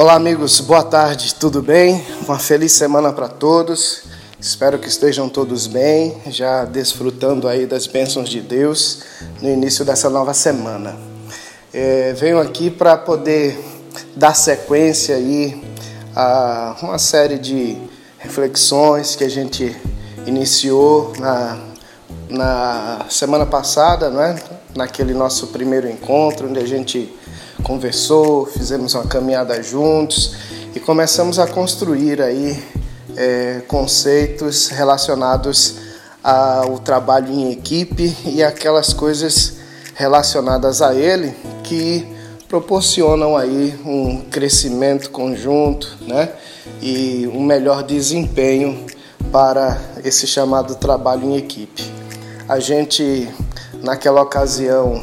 Olá, amigos, boa tarde, tudo bem? Uma feliz semana para todos. Espero que estejam todos bem, já desfrutando aí das bênçãos de Deus no início dessa nova semana. É, venho aqui para poder dar sequência aí a uma série de reflexões que a gente iniciou na, na semana passada, né? naquele nosso primeiro encontro, onde a gente conversou, fizemos uma caminhada juntos e começamos a construir aí é, conceitos relacionados ao trabalho em equipe e aquelas coisas relacionadas a ele que proporcionam aí um crescimento conjunto, né? E um melhor desempenho para esse chamado trabalho em equipe. A gente naquela ocasião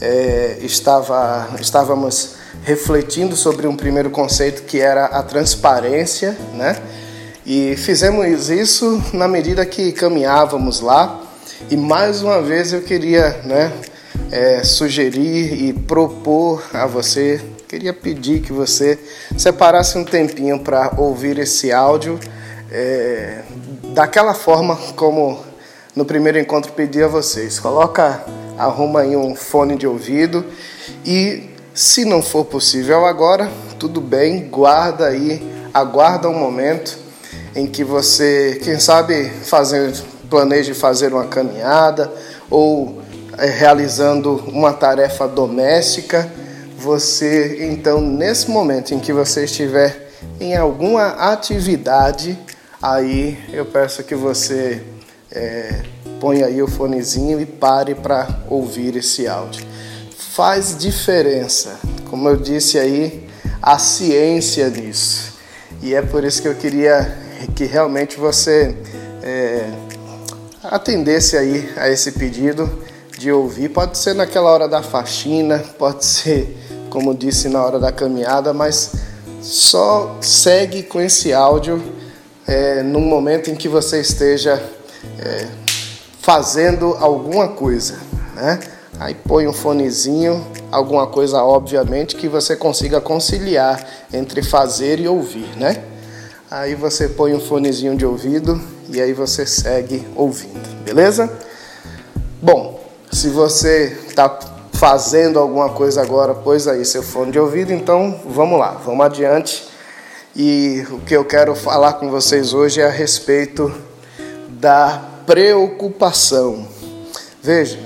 é, estava, estávamos refletindo sobre um primeiro conceito que era a transparência, né? E fizemos isso na medida que caminhávamos lá. E mais uma vez eu queria, né, é, sugerir e propor a você, queria pedir que você separasse um tempinho para ouvir esse áudio é, daquela forma como no primeiro encontro pedi a vocês. Coloca arruma aí um fone de ouvido. E se não for possível agora, tudo bem, guarda aí, aguarda um momento em que você, quem sabe, fazer, planeje fazer uma caminhada ou é, realizando uma tarefa doméstica, você então nesse momento em que você estiver em alguma atividade, aí eu peço que você é, põe aí o fonezinho e pare para ouvir esse áudio. Faz diferença, como eu disse aí, a ciência nisso. E é por isso que eu queria que realmente você é, atendesse aí a esse pedido de ouvir. Pode ser naquela hora da faxina, pode ser, como disse, na hora da caminhada, mas só segue com esse áudio é, no momento em que você esteja é, fazendo alguma coisa, né? Aí põe um fonezinho, alguma coisa obviamente que você consiga conciliar entre fazer e ouvir, né? Aí você põe um fonezinho de ouvido e aí você segue ouvindo, beleza? Bom, se você está fazendo alguma coisa agora, pois aí seu fone de ouvido, então vamos lá, vamos adiante. E o que eu quero falar com vocês hoje é a respeito da preocupação. Veja,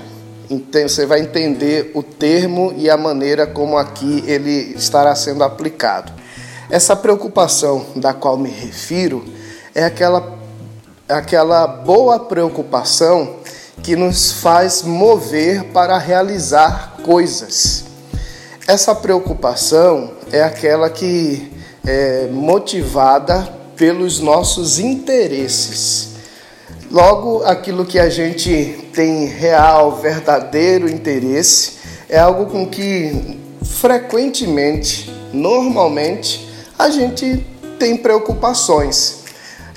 você vai entender o termo e a maneira como aqui ele estará sendo aplicado. Essa preocupação da qual me refiro é aquela, aquela boa preocupação que nos faz mover para realizar coisas. Essa preocupação é aquela que é motivada pelos nossos interesses. Logo, aquilo que a gente tem real, verdadeiro interesse é algo com que frequentemente, normalmente, a gente tem preocupações.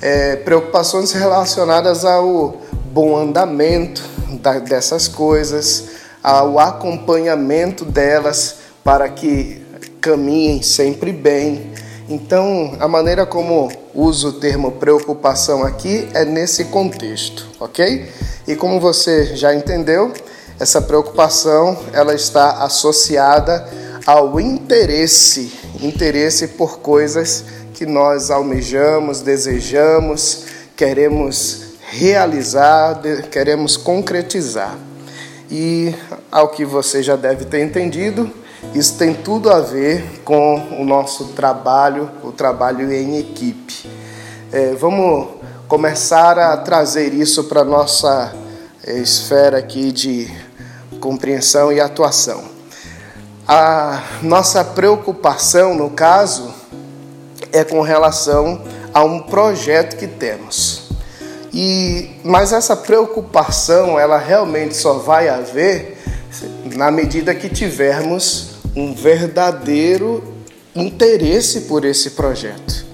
É, preocupações relacionadas ao bom andamento da, dessas coisas, ao acompanhamento delas para que caminhem sempre bem. Então, a maneira como uso o termo preocupação aqui é nesse contexto, ok? E como você já entendeu, essa preocupação ela está associada ao interesse, interesse por coisas que nós almejamos, desejamos, queremos realizar, queremos concretizar. E ao que você já deve ter entendido, isso tem tudo a ver com o nosso trabalho, o trabalho em equipe. É, vamos começar a trazer isso para a nossa é, esfera aqui de compreensão e atuação. A nossa preocupação, no caso, é com relação a um projeto que temos. E mas essa preocupação, ela realmente só vai haver na medida que tivermos um verdadeiro interesse por esse projeto.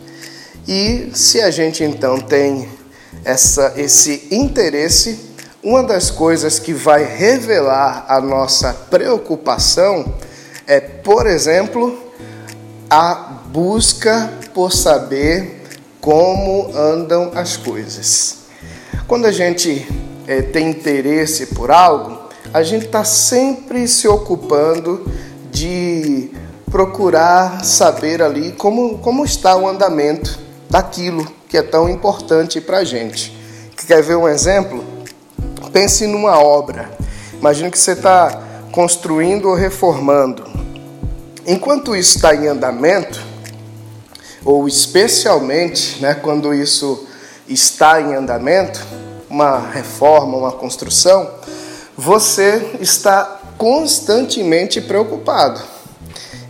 E se a gente então tem essa, esse interesse, uma das coisas que vai revelar a nossa preocupação é, por exemplo, a busca por saber como andam as coisas. Quando a gente é, tem interesse por algo, a gente está sempre se ocupando de procurar saber ali como, como está o andamento daquilo que é tão importante para a gente. Quer ver um exemplo? Pense numa obra. Imagina que você está construindo ou reformando. Enquanto isso está em andamento, ou especialmente né, quando isso está em andamento, uma reforma, uma construção, você está constantemente preocupado.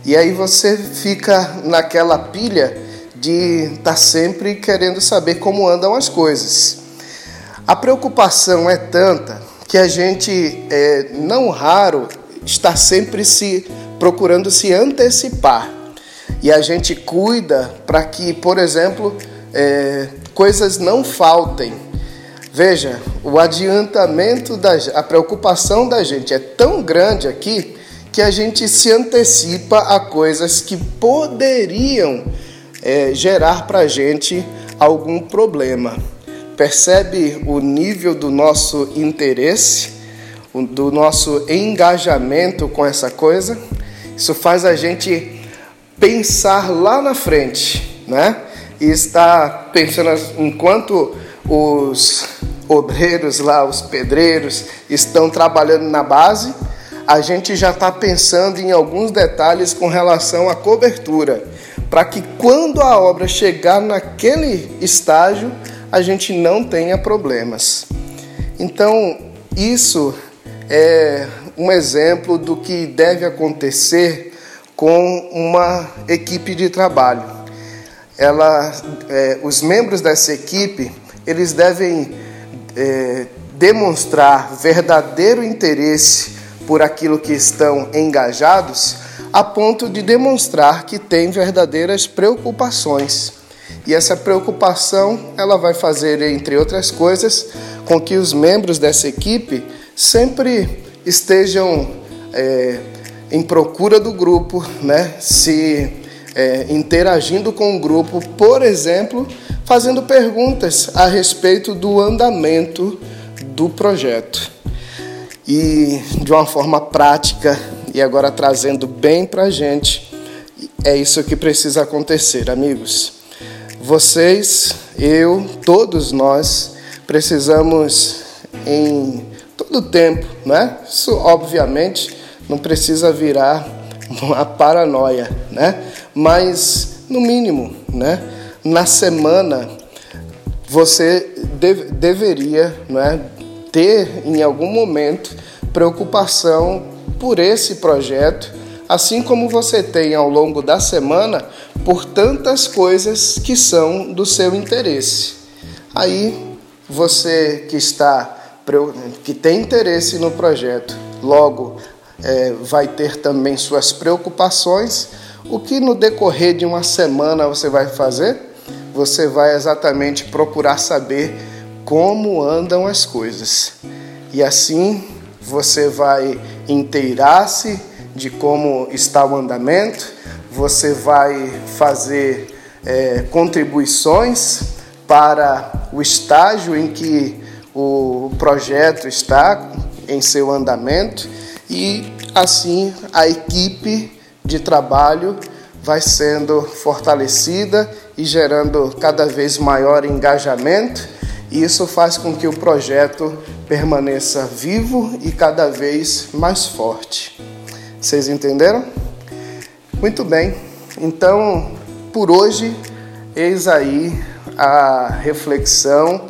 E aí você fica naquela pilha de estar tá sempre querendo saber como andam as coisas. A preocupação é tanta que a gente, é, não raro, está sempre se procurando se antecipar. E a gente cuida para que, por exemplo, é, coisas não faltem. Veja, o adiantamento da a preocupação da gente é tão grande aqui que a gente se antecipa a coisas que poderiam é, gerar para a gente algum problema. Percebe o nível do nosso interesse, do nosso engajamento com essa coisa? Isso faz a gente pensar lá na frente, né? E está pensando enquanto os obreiros lá, os pedreiros, estão trabalhando na base, a gente já está pensando em alguns detalhes com relação à cobertura, para que quando a obra chegar naquele estágio, a gente não tenha problemas. Então, isso é um exemplo do que deve acontecer com uma equipe de trabalho. Ela, é, os membros dessa equipe, eles devem é, demonstrar verdadeiro interesse por aquilo que estão engajados, a ponto de demonstrar que têm verdadeiras preocupações. E essa preocupação, ela vai fazer, entre outras coisas, com que os membros dessa equipe sempre estejam é, em procura do grupo, né? se é, interagindo com o grupo, por exemplo, fazendo perguntas a respeito do andamento do projeto. E de uma forma prática, e agora trazendo bem para a gente, é isso que precisa acontecer, amigos. Vocês, eu, todos nós precisamos em todo tempo, né? Isso obviamente não precisa virar uma paranoia, né? Mas no mínimo, né? Na semana você deve, deveria, né? Ter em algum momento preocupação por esse projeto, assim como você tem ao longo da semana por tantas coisas que são do seu interesse. Aí você que está que tem interesse no projeto, logo é, vai ter também suas preocupações. O que no decorrer de uma semana você vai fazer? Você vai exatamente procurar saber como andam as coisas. E assim você vai inteirar-se de como está o andamento, você vai fazer é, contribuições para o estágio em que o projeto está em seu andamento e assim a equipe de trabalho vai sendo fortalecida e gerando cada vez maior engajamento. E isso faz com que o projeto permaneça vivo e cada vez mais forte. Vocês entenderam? Muito bem. Então, por hoje, eis aí a reflexão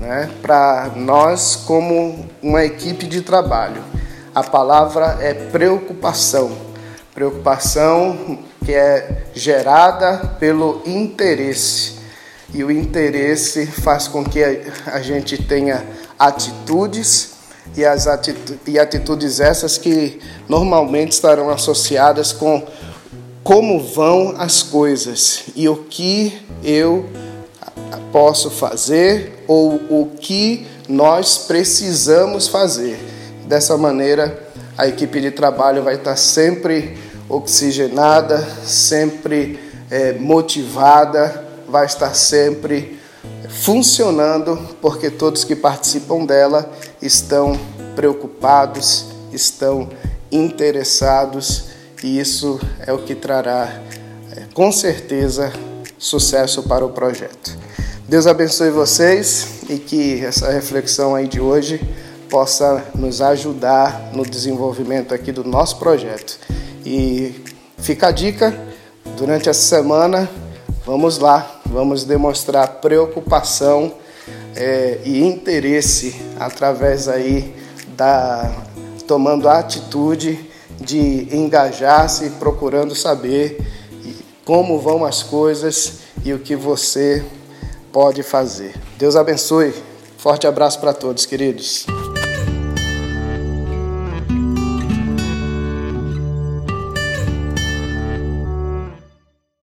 né, para nós como uma equipe de trabalho. A palavra é preocupação. Preocupação que é gerada pelo interesse. E o interesse faz com que a gente tenha atitudes e, as atitudes, e atitudes essas que normalmente estarão associadas com como vão as coisas e o que eu posso fazer ou o que nós precisamos fazer. Dessa maneira, a equipe de trabalho vai estar sempre oxigenada, sempre é, motivada, vai estar sempre funcionando, porque todos que participam dela estão preocupados, estão interessados, e isso é o que trará, é, com certeza, sucesso para o projeto. Deus abençoe vocês e que essa reflexão aí de hoje possa nos ajudar no desenvolvimento aqui do nosso projeto. E fica a dica, durante essa semana, vamos lá, vamos demonstrar preocupação é, e interesse através aí da tomando a atitude de engajar-se, procurando saber como vão as coisas e o que você pode fazer. Deus abençoe. Forte abraço para todos, queridos.